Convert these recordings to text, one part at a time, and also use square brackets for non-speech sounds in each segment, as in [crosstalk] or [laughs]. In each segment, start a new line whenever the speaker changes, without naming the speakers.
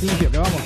silencio, que vamos.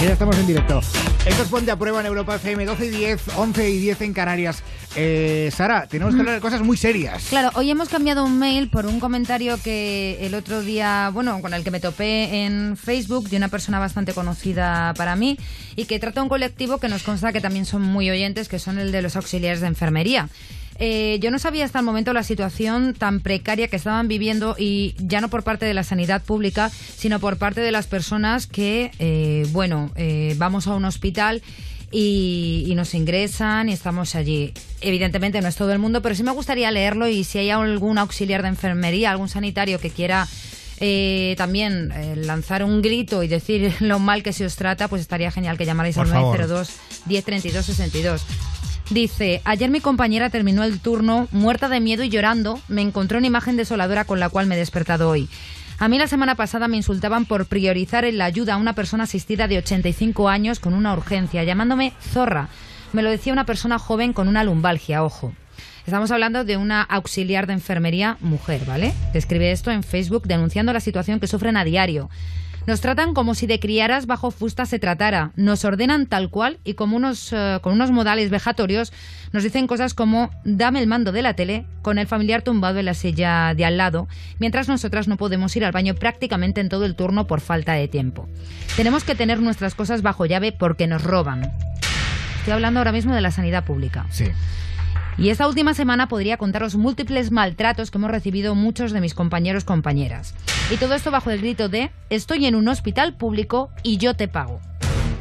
Que ya estamos en directo. Esto es Ponte a Prueba en Europa FM, 12 y 10, 11 y 10 en Canarias. Eh, Sara, tenemos que hablar de cosas muy serias.
Claro, hoy hemos cambiado un mail por un comentario que el otro día, bueno, con el que me topé en Facebook de una persona bastante conocida para mí y que trata un colectivo que nos consta que también son muy oyentes, que son el de los auxiliares de enfermería. Eh, yo no sabía hasta el momento la situación tan precaria que estaban viviendo y ya no por parte de la sanidad pública, sino por parte de las personas que, eh, bueno, eh, vamos a un hospital y, y nos ingresan y estamos allí. Evidentemente no es todo el mundo, pero sí me gustaría leerlo y si hay algún auxiliar de enfermería, algún sanitario que quiera eh, también eh, lanzar un grito y decir [laughs] lo mal que se os trata, pues estaría genial que llamarais
Por
al
favor.
902 1032 62. Dice, ayer mi compañera terminó el turno muerta de miedo y llorando. Me encontró una imagen desoladora con la cual me he despertado hoy. A mí la semana pasada me insultaban por priorizar en la ayuda a una persona asistida de 85 años con una urgencia, llamándome zorra. Me lo decía una persona joven con una lumbalgia, ojo. Estamos hablando de una auxiliar de enfermería mujer, ¿vale? Que escribe esto en Facebook denunciando la situación que sufren a diario. Nos tratan como si de criaras bajo fusta se tratara. Nos ordenan tal cual y como unos, eh, con unos modales vejatorios nos dicen cosas como dame el mando de la tele con el familiar tumbado en la silla de al lado, mientras nosotras no podemos ir al baño prácticamente en todo el turno por falta de tiempo. Tenemos que tener nuestras cosas bajo llave porque nos roban. Estoy hablando ahora mismo de la sanidad pública.
Sí.
Y esta última semana podría contaros múltiples maltratos que hemos recibido muchos de mis compañeros compañeras. Y todo esto bajo el grito de estoy en un hospital público y yo te pago.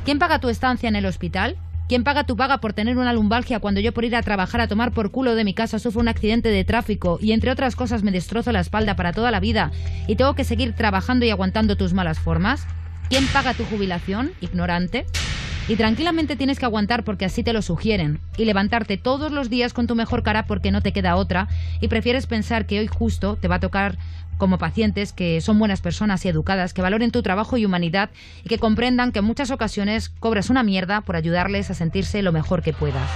¿Quién paga tu estancia en el hospital? ¿Quién paga tu paga por tener una lumbalgia cuando yo por ir a trabajar a tomar por culo de mi casa sufro un accidente de tráfico y entre otras cosas me destrozo la espalda para toda la vida y tengo que seguir trabajando y aguantando tus malas formas? ¿Quién paga tu jubilación, ignorante? Y tranquilamente tienes que aguantar porque así te lo sugieren. Y levantarte todos los días con tu mejor cara porque no te queda otra. Y prefieres pensar que hoy justo te va a tocar como pacientes que son buenas personas y educadas, que valoren tu trabajo y humanidad y que comprendan que en muchas ocasiones cobras una mierda por ayudarles a sentirse lo mejor que puedas.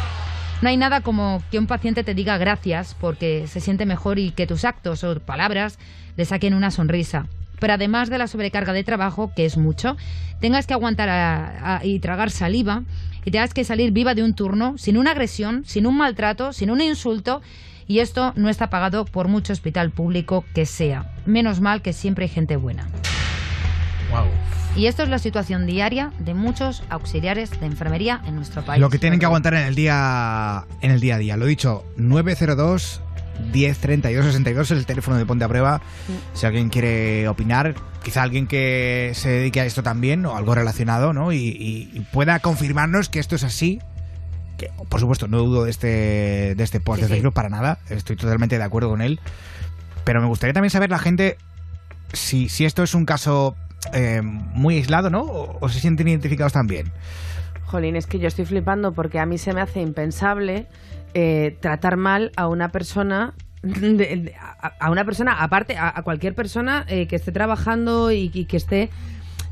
No hay nada como que un paciente te diga gracias porque se siente mejor y que tus actos o palabras le saquen una sonrisa pero además de la sobrecarga de trabajo, que es mucho, tengas que aguantar a- a- y tragar saliva y tengas que salir viva de un turno sin una agresión, sin un maltrato, sin un insulto. Y esto no está pagado por mucho hospital público que sea. Menos mal que siempre hay gente buena.
Wow.
Y esto es la situación diaria de muchos auxiliares de enfermería en nuestro país.
Lo que tienen que aguantar en el día en el día a día. Lo he dicho, 902 10 32 62 es el teléfono de Ponte a Prueba. Si alguien quiere opinar, quizá alguien que se dedique a esto también o algo relacionado, ¿no? Y, y- y pueda confirmarnos que esto es así. Que, por supuesto, no dudo de este, de este post
Sí,
de
sí.
Facebook para nada. Estoy totalmente de acuerdo con él. Pero me gustaría también saber la gente si, si esto es un caso eh, muy aislado, ¿no? O, o se sienten identificados también.
Jolín, es que yo estoy flipando porque a mí se me hace impensable eh, tratar mal a una persona. [laughs] a, a una persona, aparte, a, cualquier persona eh, que esté trabajando y que esté.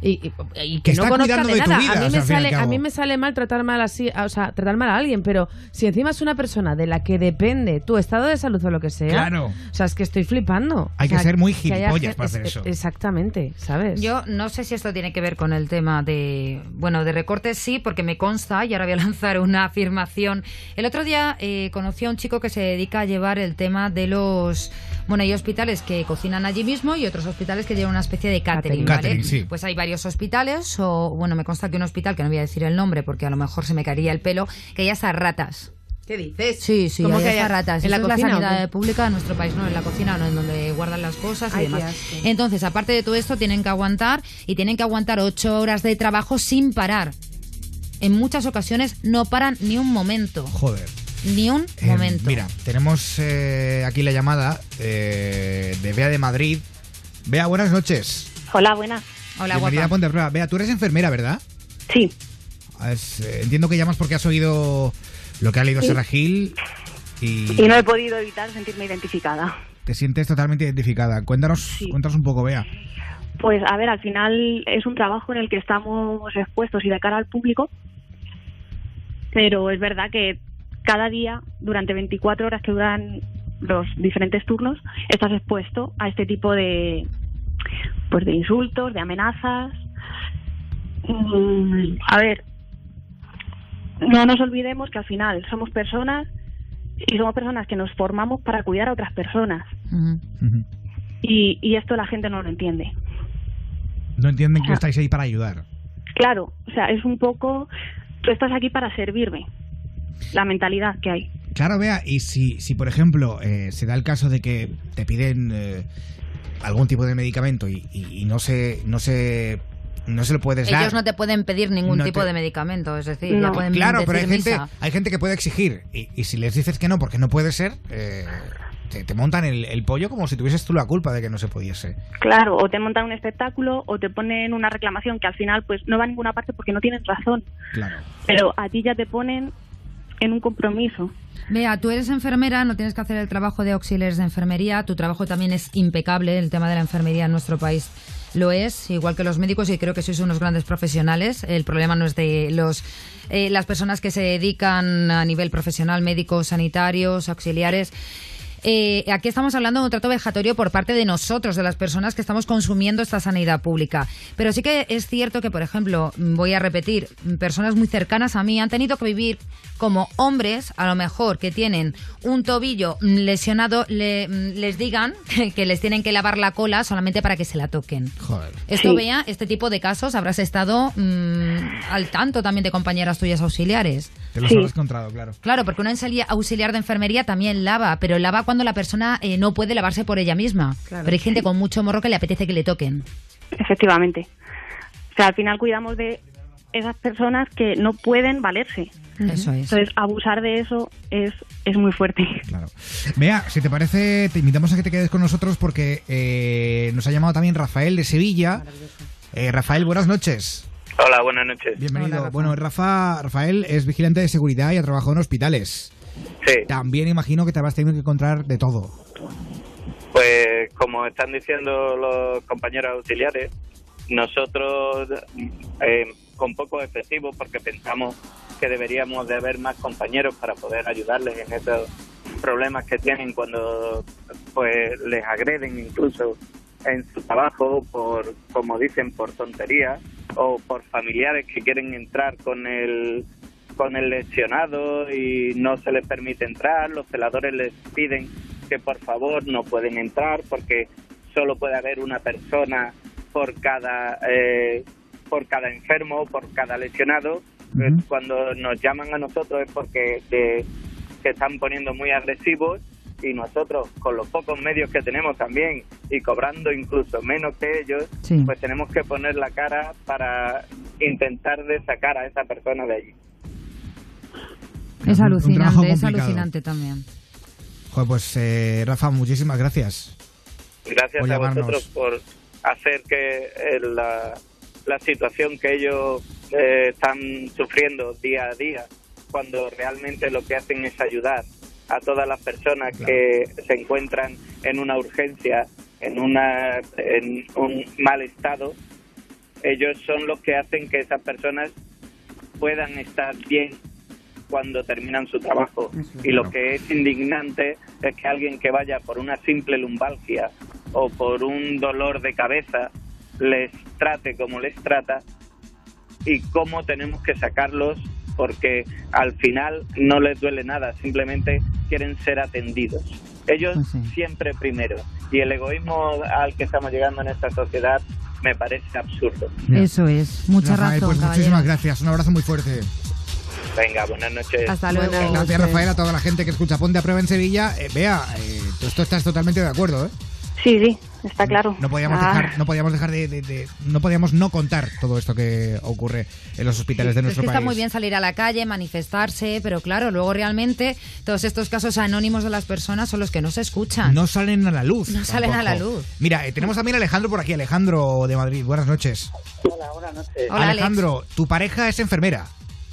Y, y- y que,
Que
no
está
conozca de nada.
vida,
a, mí
o sea,
me sale, a mí me sale mal tratar mal así, o sea, tratar mal a alguien, pero si encima es una persona de la que depende tu estado de salud o lo que sea,
Claro.
o sea, es que estoy flipando.
Hay
O sea,
que ser muy
haya
gilipollas para hacer
es-
eso.
Exactamente, ¿sabes?
Yo no sé si esto tiene que ver con el tema de, bueno, de recortes sí, porque me consta, y ahora voy a [laughs] lanzar una afirmación. El otro día eh, conocí a un chico que se dedica a llevar el tema de los, bueno, hay hospitales que cocinan allí mismo y otros hospitales que llevan una especie de catering,
Catering.
¿vale?
Catering, sí.
Pues hay varios hospitales, o bueno, me consta que un hospital, que no voy a decir el nombre porque a lo mejor se me caería el pelo, que hay hasta ratas.
¿Qué dices?
Sí, sí,
¿Cómo que
hasta
hay-
ratas.
¿En la
es
cocina
sanidad pública de nuestro país, no en la cocina, no en donde guardan las cosas y
Ay,
demás. Entonces, aparte de todo esto, tienen que aguantar y tienen que aguantar ocho horas de trabajo sin parar. En muchas ocasiones no paran ni un momento.
Joder.
Ni un
Eh,
momento.
Mira, tenemos eh, aquí la llamada eh, de Bea de Madrid. Bea, buenas noches.
Hola, buenas.
Hola,
Bienvenida a
guapa.
A. Bea, tú eres enfermera, ¿verdad?
Sí,
Es, eh, entiendo que llamas porque has oído lo que ha leído
Sí.
Serra Gil y,
y no he podido evitar sentirme identificada.
te sientes totalmente identificada. Cuéntanos,
Sí.
cuéntanos un poco, Bea.
Pues a ver, al final es un trabajo en el que estamos expuestos y de cara al público, pero es verdad que cada día, durante 24 horas que duran los diferentes turnos, estás expuesto a este tipo de, pues de insultos, de amenazas Mm, a ver, no nos olvidemos que al final somos personas y somos personas que nos formamos para cuidar a otras personas. Y, y esto la gente no lo entiende.
No entienden que
Ah.
estáis ahí para ayudar.
Claro, o sea, es un poco, tú estás aquí para servirme, la mentalidad que hay.
Claro, vea, y si, si por ejemplo eh, se da el caso de que te piden eh, algún tipo de medicamento y, y- y no se no se no se lo puedes dar.
Ellos no te pueden pedir ningún
No
tipo
te-
de medicamento, es decir,
No.
ya pueden
Claro, pero hay gente,
misa.
hay gente que puede exigir y, y si les dices que no porque no puede ser, eh, te, te montan el, el pollo como si tuvieses tú la culpa de que no se pudiese.
Claro, o te montan un espectáculo o te ponen una reclamación que al final pues no va a ninguna parte porque no tienen razón.
Claro.
Pero a ti ya te ponen en un compromiso.
Vea, tú eres enfermera, no tienes que hacer el trabajo de auxiliares de enfermería, tu trabajo también es impecable, el tema de la enfermería en nuestro país lo es, igual que los médicos, y creo que sois unos grandes profesionales. El problema no es de los eh, las personas que se dedican a nivel profesional, médicos, sanitarios, auxiliares. Eh, aquí estamos hablando de un trato vejatorio por parte de nosotros, de las personas que estamos consumiendo esta sanidad pública. Pero sí que es cierto que, por ejemplo, voy a repetir, personas muy cercanas a mí han tenido que vivir como hombres, a lo mejor que tienen un tobillo lesionado, le- mm, les digan [laughs] que, les tienen que lavar la cola solamente para que se la toquen.
Joder.
Esto
Sí.
vea, este tipo de casos habrás estado mm, al tanto también de compañeras tuyas auxiliares.
Te lo
Sí.
habrás encontrado, claro.
Claro, porque una auxilia- auxiliar de enfermería también lava, pero lava cuando la persona eh, no puede lavarse por ella misma.
Claro.
pero hay gente con mucho morro que le apetece que le toquen.
Efectivamente. O sea, al final cuidamos de esas personas que no pueden valerse.
Eso es.
Entonces, abusar de eso es, es muy fuerte.
Claro. Vea, si te parece, te invitamos a que te quedes con nosotros porque eh, nos ha llamado también Rafael de Sevilla. Eh, Rafael, buenas noches.
Hola, buenas noches.
Bienvenido.
Hola, Rafa.
bueno, Rafa, Rafael es vigilante de seguridad y ha trabajado en hospitales.
Sí,
También imagino que te habrás tenido que encontrar de todo.
pues como están diciendo los compañeros auxiliares, nosotros eh, con pocos efectivos, porque pensamos que deberíamos de haber más compañeros para poder ayudarles en esos problemas que tienen cuando pues les agreden incluso en su trabajo por, como dicen, por tonterías o por familiares que quieren entrar con el con el lesionado y no se les permite entrar, los celadores les piden que por favor no pueden entrar porque solo puede haber una persona por cada eh, por cada enfermo, por cada lesionado. Eh, Cuando nos llaman a nosotros es porque se están poniendo muy agresivos y nosotros con los pocos medios que tenemos también y cobrando incluso menos que ellos,
Sí.
pues tenemos que poner la cara para intentar de sacar a esa persona de allí.
Es alucinante, es alucinante también.
Joder, pues eh, Rafa, muchísimas gracias.
Gracias
Por
a
llamarnos.
vosotros por hacer que eh, la, la situación que ellos eh, están sufriendo día a día, cuando realmente lo que hacen es ayudar a todas las personas
Claro.
que se encuentran en una urgencia, en, una, en un mal estado, ellos son los que hacen que esas personas puedan estar bien cuando terminan su trabajo. Y lo que es indignante es que alguien que vaya por una simple lumbalgia o por un dolor de cabeza les trate como les trata y cómo tenemos que sacarlos porque al final no les duele nada, simplemente quieren ser atendidos. Ellos
Pues sí.
siempre primero. Y el egoísmo al que estamos llegando en esta sociedad me parece absurdo.
Eso es, mucha
Rafael,
razón,
pues
caballero.
muchísimas gracias. Un abrazo muy fuerte.
Venga, buenas noches.
Hasta luego.
Buenas
Gracias,
noches.
Rafael, a toda la gente que escucha Ponte a Prueba en Sevilla. Eh, vea, eh, tú esto estás totalmente de acuerdo, ¿eh?
Sí, sí, está claro.
No podíamos
Ah,
dejar, no podíamos dejar de, de- de- no podíamos no contar todo esto que ocurre en los hospitales de
es
nuestro
que
país.
está muy bien salir a la calle, manifestarse, pero claro, luego realmente todos estos casos anónimos de las personas son los que no se escuchan.
No salen a la luz.
No salen a la luz.
Mira, eh, tenemos también a Alejandro por aquí, Alejandro de Madrid. Buenas noches.
Hola, buenas noches.
Hola, Alex.
Alejandro, tu pareja es enfermera.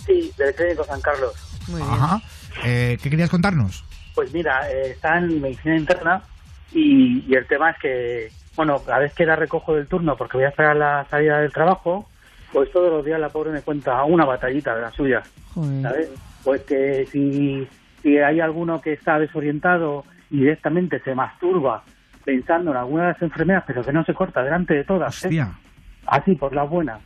Sí, del Clínico San Carlos.
Muy bien.
Ajá. Eh, ¿Qué querías contarnos?
Pues mira, eh, está en medicina interna y, y el tema es que, bueno, a vez que la recojo del turno porque voy a esperar la salida del trabajo, pues todos los días la pobre me cuenta una batallita de la suya,
Joder.
¿sabes? Pues que si, si hay alguno que está desorientado y directamente se masturba pensando en alguna de las enfermeras, pero que no se corta delante de todas, ¿eh? Así por la buena.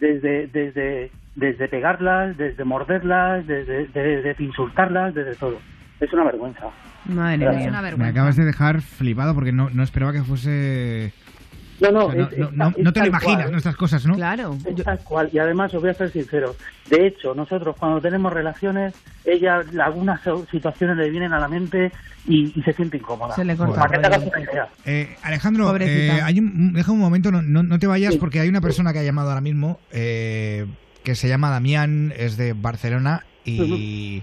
desde, desde, desde pegarlas, desde morderlas, desde, desde insultarlas, desde todo. Es una vergüenza.
Madre mía.
Es una
Me
vergüenza.
acabas de dejar flipado porque no, no esperaba que fuese...
No, no,
o sea, no,
es- es-
no- no-
es
no te lo imaginas,
cual,
¿no? Estas cosas, ¿no?
Claro.
Es
Yo-
tal cual. Y además, os voy a ser sincero. De hecho, nosotros cuando tenemos relaciones, ella algunas situaciones le vienen a la mente y, y se siente incómoda.
Se le
corta
Para que.
Eh, Alejandro, eh, hay un, deja un momento, no, no, no te vayas
Sí.
porque hay una persona que ha llamado ahora mismo eh, que se llama Damián, es de Barcelona y...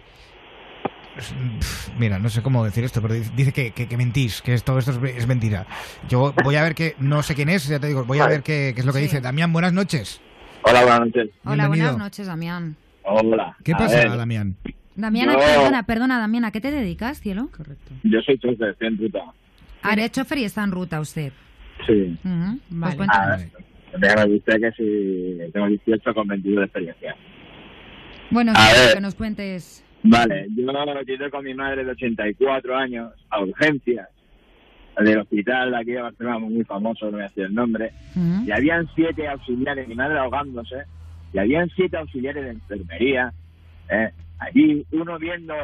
Mira, no sé cómo decir esto, pero dice- que, que- que mentís, que todo esto es, es mentira. Yo voy a ver que, no sé quién es, ya te digo, voy a ver qué, qué es lo que
Sí.
dice. Damián, buenas noches.
Hola, buenas noches.
Hola,
Bienvenido.
buenas noches, Damián.
Hola.
¿Qué pasa,
ver,
Damián?
Damián,
Yo-
perdona, perdona, Damián, ¿a qué te dedicas, cielo?
Correcto.
Yo soy chofer, estoy en ruta.
Ah, eres chofer y está en ruta usted.
Sí.
Ujú. Pues
Vale.
cuéntame.
A ver, déjame usted que si tengo 18 con 22 de experiencia.
Bueno,
A
sí,
ver.
que nos cuentes.
Vale, yo llegué con mi madre de 84 años a urgencias del hospital de aquí de Barcelona, muy famoso, no voy a decir el nombre, y habían siete auxiliares, mi madre ahogándose, y habían siete auxiliares de enfermería, ¿eh? allí uno viendo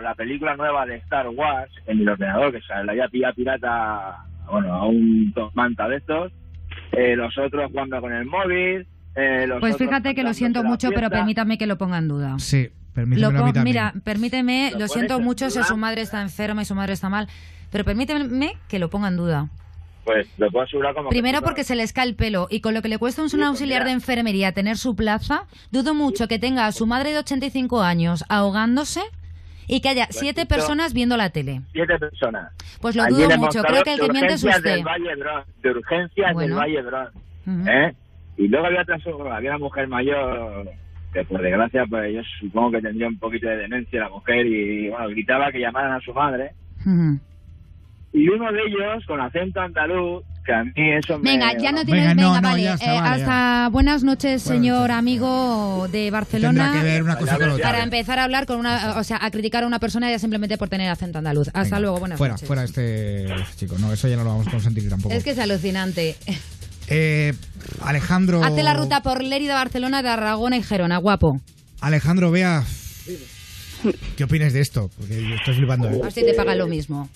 la película nueva de Star Wars en el ordenador, que se la había pillado pirata, bueno, a un manta de estos, eh, los otros jugando con el móvil, eh, los
Pues fíjate que lo siento mucho, pero permítame que lo ponga en duda.
Sí,
Lo
permítemelo a mí
pon-
también.
mira, permíteme,
Lo
lo siento mucho si su madre está enferma y su madre está mal, pero permíteme que lo ponga en duda.
Pues lo puedo asegurar como
Primero porque se les cae el pelo y con lo que le cuesta a un
Sí, pues
auxiliar de enfermería tener su plaza, dudo mucho que tenga a su madre de 85 años ahogándose y que haya siete
Repito.
personas viendo la tele.
siete personas.
Pues lo dudo mucho, creo que el que miente es usted.
Del Valle de urgencias
Bueno.
del Valle Brón,
Ujú.
¿eh? Y luego había otra había una mujer mayor que por desgracia pues yo supongo que tendría un poquito de demencia la mujer y bueno gritaba que llamaran a su madre y uno de ellos con acento andaluz que a mí eso me
Venga, ya no tienes,
Venga,
venga,
no, no,
vale. Eh,
vale,
hasta buenas noches,
Buenas
señor
noches.
amigo de
Tendrá
Barcelona.
que ver una cosa con otra.
Para empezar a hablar con una, o sea, a criticar a una persona ya simplemente por tener acento andaluz. Hasta
Venga,
luego, buenas
fuera,
noches.
Fuera este, este chico. No, eso ya no lo vamos a consentir tampoco.
Es que es alucinante.
Eh, Alejandro...
Hace la ruta por Lérida, Barcelona, de Aragona y Gerona, guapo.
Alejandro, vea... ¿Qué opinas de esto? Porque yo estoy flipando. ¿eh?
A ver si te pagan lo mismo.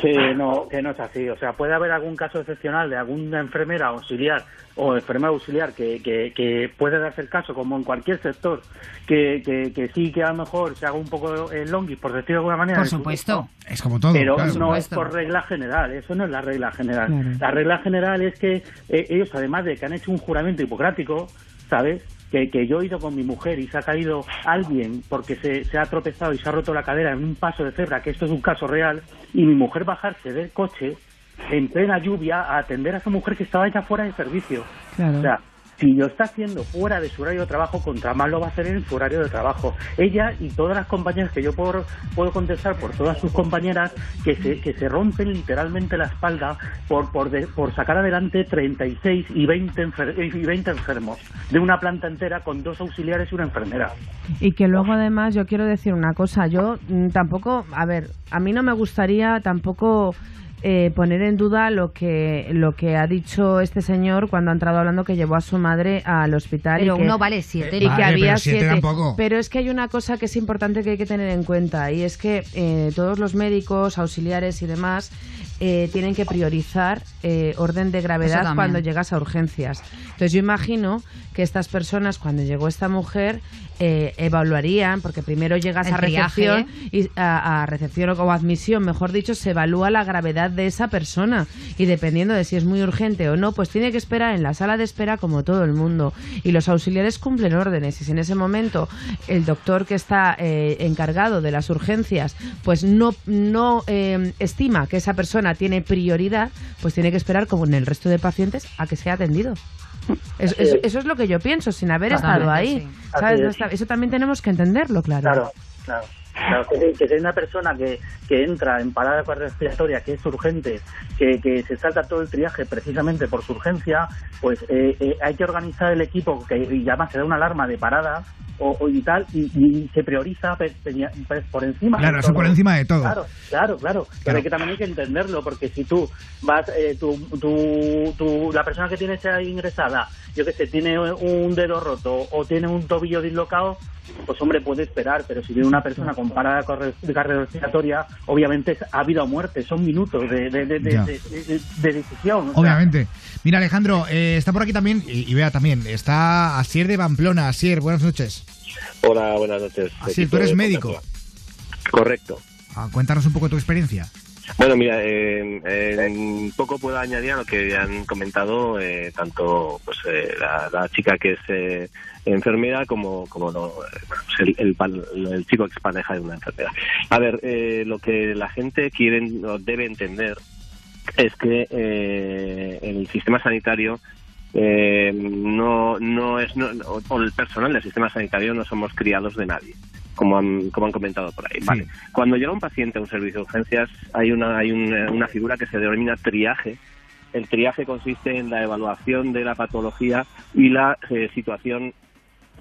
Que no, que no es así. O sea, puede haber algún caso excepcional de alguna enfermera auxiliar o enfermera auxiliar que, que, que puede darse el caso, como en cualquier sector, que, que, que sí que a lo mejor se haga un poco el longis, por decirlo de alguna manera.
Por
su-
supuesto.
Es como todo.
Pero
claro.
no es por regla general, eso no es la regla general.
Claro.
La regla general es que eh, ellos, además de que han hecho un juramento hipocrático, ¿sabes? Que, que yo he ido con mi mujer y se ha caído alguien porque se, se ha tropezado y se ha roto la cadera en un paso de cebra, que esto es un caso real, y mi mujer bajarse del coche en plena lluvia a atender a esa mujer que estaba ya fuera de servicio.
Claro.
O sea, si lo está haciendo fuera de su horario de trabajo, contra más lo va a hacer en su horario de trabajo. Ella y todas las compañeras que yo puedo, puedo contestar por todas sus compañeras que se, que se rompen literalmente la espalda por, por, de- por sacar adelante 36 y 20, enfer- y 20 enfermos de una planta entera con dos auxiliares y una enfermera.
Y que luego además yo quiero decir una cosa, yo mm, tampoco, a ver, a mí no me gustaría tampoco eh, poner en duda lo que lo que ha dicho este señor cuando ha entrado hablando que llevó a su madre al hospital
Pero
y que,
uno vale siete.
y que había
pero siete
siete.
tampoco.
Pero es que hay una cosa que es importante que hay que tener en cuenta y es que eh, todos los médicos, auxiliares y demás eh, tienen que priorizar eh, orden de gravedad cuando llegas a urgencias. Entonces yo imagino que estas personas cuando llegó esta mujer eh, evaluarían, porque primero llegas
El
a recepción
¿eh?
y a, a recepción o admisión, mejor dicho, se evalúa la gravedad de esa persona y dependiendo de si es muy urgente o no, pues tiene que esperar en la sala de espera como todo el mundo. Y los auxiliares cumplen órdenes y si en ese momento el doctor que está eh, encargado de las urgencias pues no, no eh, estima que esa persona tiene prioridad, pues tiene que esperar como en el resto de pacientes a que sea atendido. Es- eso es lo que yo pienso, sin haber
Totalmente,
estado ahí.
sí.
¿sabes?
Es.
eso también tenemos que entenderlo, claro.
Claro, claro. Claro, que, que si hay una persona que, que entra en parada respiratoria, que es urgente, que, que se salta todo el triaje precisamente por su urgencia, pues eh, eh, hay que organizar el equipo que, y además se da una alarma de parada o, o y tal, y, y se prioriza pe- por encima.
Claro, eso por encima de todo.
Claro, claro, claro. Pero
Claro.
hay que también hay que entenderlo, porque si tú vas, eh, tu, tu, tu- la persona que tienes ahí ingresada, yo que sé, tiene un dedo roto o tiene un tobillo dislocado, pues hombre, puede esperar, pero si viene una persona con parada cardiorrespiratoria, obviamente es- ha habido o muerte, son minutos de, de, de, de-
Ya.
de- de- de decisión. sea,
Obviamente. Mira, Alejandro, eh, está por aquí también, y, y vea también, está Asier de Pamplona. Asier, buenas noches.
Hola, buenas noches.
Asier, tú eres médico.
Contacto. Correcto.
Ah, cuéntanos un poco tu experiencia.
Bueno, mira, eh, eh, poco puedo añadir a lo que han comentado eh, tanto pues eh, la, la chica que es eh, enfermera como como lo- pues el, el, chico que es pareja de una enfermera. A ver, eh, lo que la gente quiere o debe entender es que eh, el sistema sanitario eh, no no es no, o el personal del sistema sanitario no somos criados de nadie como han, como han comentado por ahí.
Sí.
Vale. Cuando llega un paciente a un servicio de urgencias hay una hay una, una figura que se denomina triaje. El triaje consiste en la evaluación de la patología y la eh, situación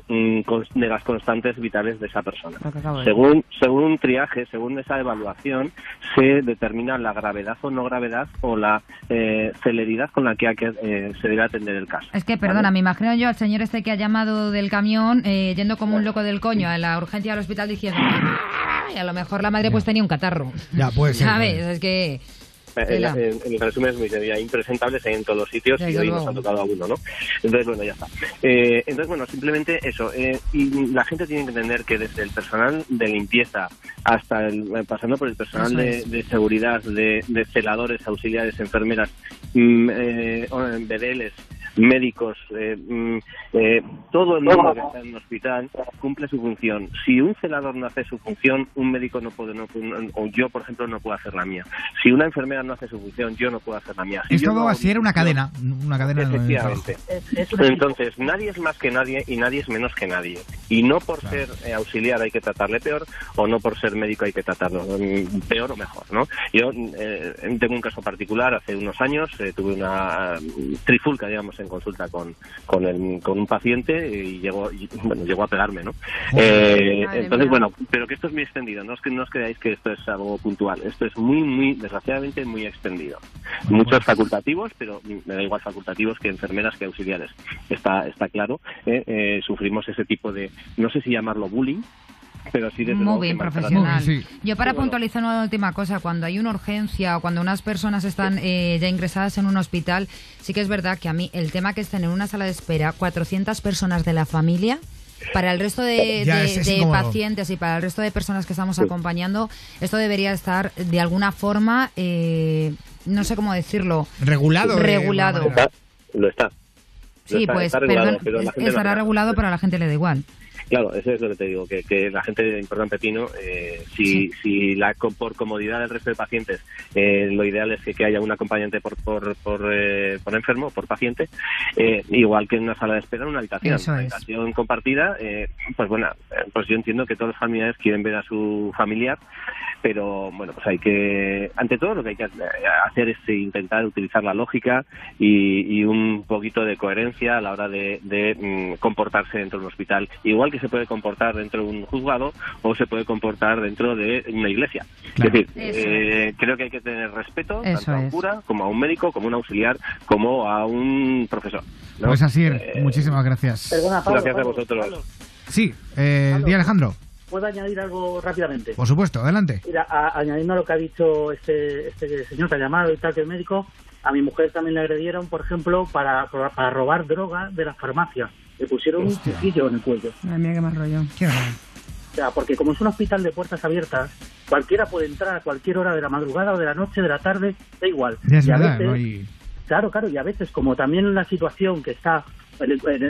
de las constantes vitales de esa persona. Según, según un triaje, según esa evaluación, se determina la gravedad o no gravedad o la eh, celeridad con la que eh, se debe atender el caso.
Es que, perdona, me imagino yo al señor este que ha llamado del camión eh, yendo como un loco del coño a la urgencia del hospital diciendo "Ay", a lo mejor la madre pues tenía un catarro.
Ya, puede [laughs] ser.
¿Sabes? Es que...
En- en resumen, es muy sencilla. Impresentables hay en todos los sitios y hoy
luego.
nos ha tocado a uno, ¿no? Entonces, bueno, ya está. Eh, entonces, bueno, simplemente eso. eh, y la gente tiene que entender que desde el personal de limpieza hasta el, eh, pasando por el personal de, de seguridad, de, de celadores, auxiliares, enfermeras, mm, eh, eh, BDLs, médicos, eh, mm, eh, todo el mundo que está en un hospital cumple su función. Si un celador no hace su función, un médico no puede, no, no- o yo, por ejemplo, no puedo hacer la mía. Si una enfermera no hace su función, yo no puedo hacer la mía. Si
Es todo así, era una cadena. Una cadena.
Efectivamente. Entonces, nadie es más que nadie y nadie es menos que nadie. Y no por ser eh, auxiliar hay que tratarle peor o no por ser médico hay que tratarlo mm, peor o mejor, ¿no? Yo eh, tengo un caso particular, hace unos años eh, tuve una mm, trifulca, digamos, en consulta con, con, el- con un paciente y llegó, y, bueno, llegó a pegarme, ¿no? Eh, entonces,
mía.
bueno, pero que esto es muy extendido, no que no os creáis que esto es algo puntual, esto es muy, muy, desgraciadamente, muy extendido. Muchos facultativos, pero me da igual facultativos que enfermeras que auxiliares, está, está claro, eh, eh, sufrimos ese tipo de, no sé si llamarlo bullying, pero sí desde luego
Muy bien, profesional.
Muy bien, sí.
Yo para
bueno.
puntualizar una última cosa, cuando hay una urgencia o cuando unas personas están eh, ya ingresadas en un hospital, sí que es verdad que a mí el tema que estén en una sala de espera 400 personas de la familia, para el resto de,
Ya,
de-
es- es
de
incómodo.
pacientes y para el resto de personas que estamos acompañando, esto debería estar de alguna forma, eh, no sé cómo decirlo,
Regulado.
Regulado.
Está, lo está. Lo
Sí,
está,
pues
está regulado,
perdón,
pero la
es-
gente no
estará regulado, pero a la gente le da igual.
Claro, eso es lo que te digo, que, que la gente de Importante Pepino, eh, si, si la, por comodidad del resto de pacientes, eh, lo ideal es que, que haya un acompañante por, por, por, eh, por enfermo, por paciente, eh, igual que en una sala de espera, en una habitación.
Eso
una
es.
habitación compartida, eh, pues bueno, eh, pues yo entiendo que todos los familiares quieren ver a su familiar, pero bueno, pues hay que, ante todo lo que hay que hacer es intentar utilizar la lógica y, y un poquito de coherencia a la hora de, de, mm, comportarse dentro de un hospital, igual que se puede comportar dentro de un juzgado o se puede comportar dentro de una iglesia.
Claro.
Es decir, eh, creo que hay que tener respeto
Eso
tanto a un
es.
cura como a un médico, como a un auxiliar, como a un profesor. ¿no?
Pues así,
Eh,
muchísimas gracias.
Perdona, Pablo,
Gracias a vosotros.
Pablo,
Sí, eh, di Alejandro.
¿Puedo añadir algo rápidamente?
Por supuesto, adelante.
Mira, a- añadiendo a lo que ha dicho este, este señor que ha llamado y tal, que es médico, a mi mujer también le agredieron, por ejemplo, para, para robar droga de las farmacias. Le pusieron
Hostia.
un cuchillo en el cuello.
Madre mía, qué mal rollo.
Qué.
O sea, porque como es un hospital de puertas abiertas, cualquiera puede entrar a cualquier hora de la madrugada o de la noche, de la tarde, da igual.
Ya es
Y a veces- Claro, claro, y a veces, como también la situación que está,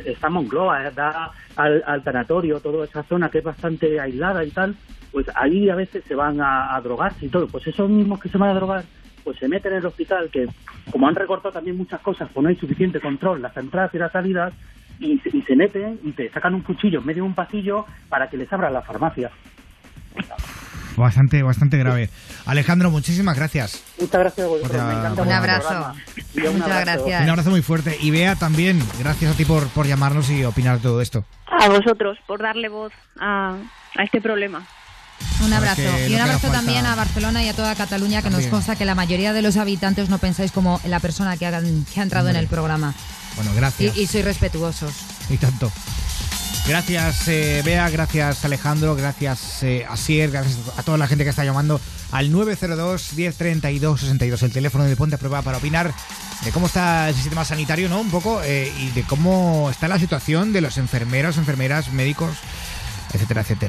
está Moncloa, eh, da al, al tanatorio, toda esa zona que es bastante aislada y tal, pues ahí a veces se van a, a drogarse y todo. Pues esos mismos que se van a drogar, pues se meten en el hospital, que como han recortado también muchas cosas, pues no hay suficiente control, las entradas y las salidas, y, se- y se meten y te sacan un cuchillo en medio de un pasillo para que les abran la farmacia.
Bastante, bastante grave. Alejandro, muchísimas gracias.
Muchas gracias a vosotros, me encanta
Un
abrazo.
Y un
Muchas
abrazo.
gracias.
Un abrazo muy fuerte. Y Bea también, gracias a ti por, por llamarnos y opinar de todo esto.
a vosotros por darle voz a, a este problema.
Un abrazo.
que
y un abrazo
falta-
también a Barcelona y a toda Cataluña, que nos consta que la mayoría de los habitantes no pensáis como la persona que ha, que ha entrado en el programa.
Bueno, gracias.
y sois respetuosos.
Y tanto. Gracias, eh, Bea, gracias, Alejandro, gracias, eh, Asier, gracias a toda la gente que está llamando al 902 1032 62, el teléfono de Ponte a Prueba para opinar de cómo está el sistema sanitario, ¿no? Un poco, eh, y de cómo está la situación de los enfermeros, enfermeras, médicos, etcétera, etcétera.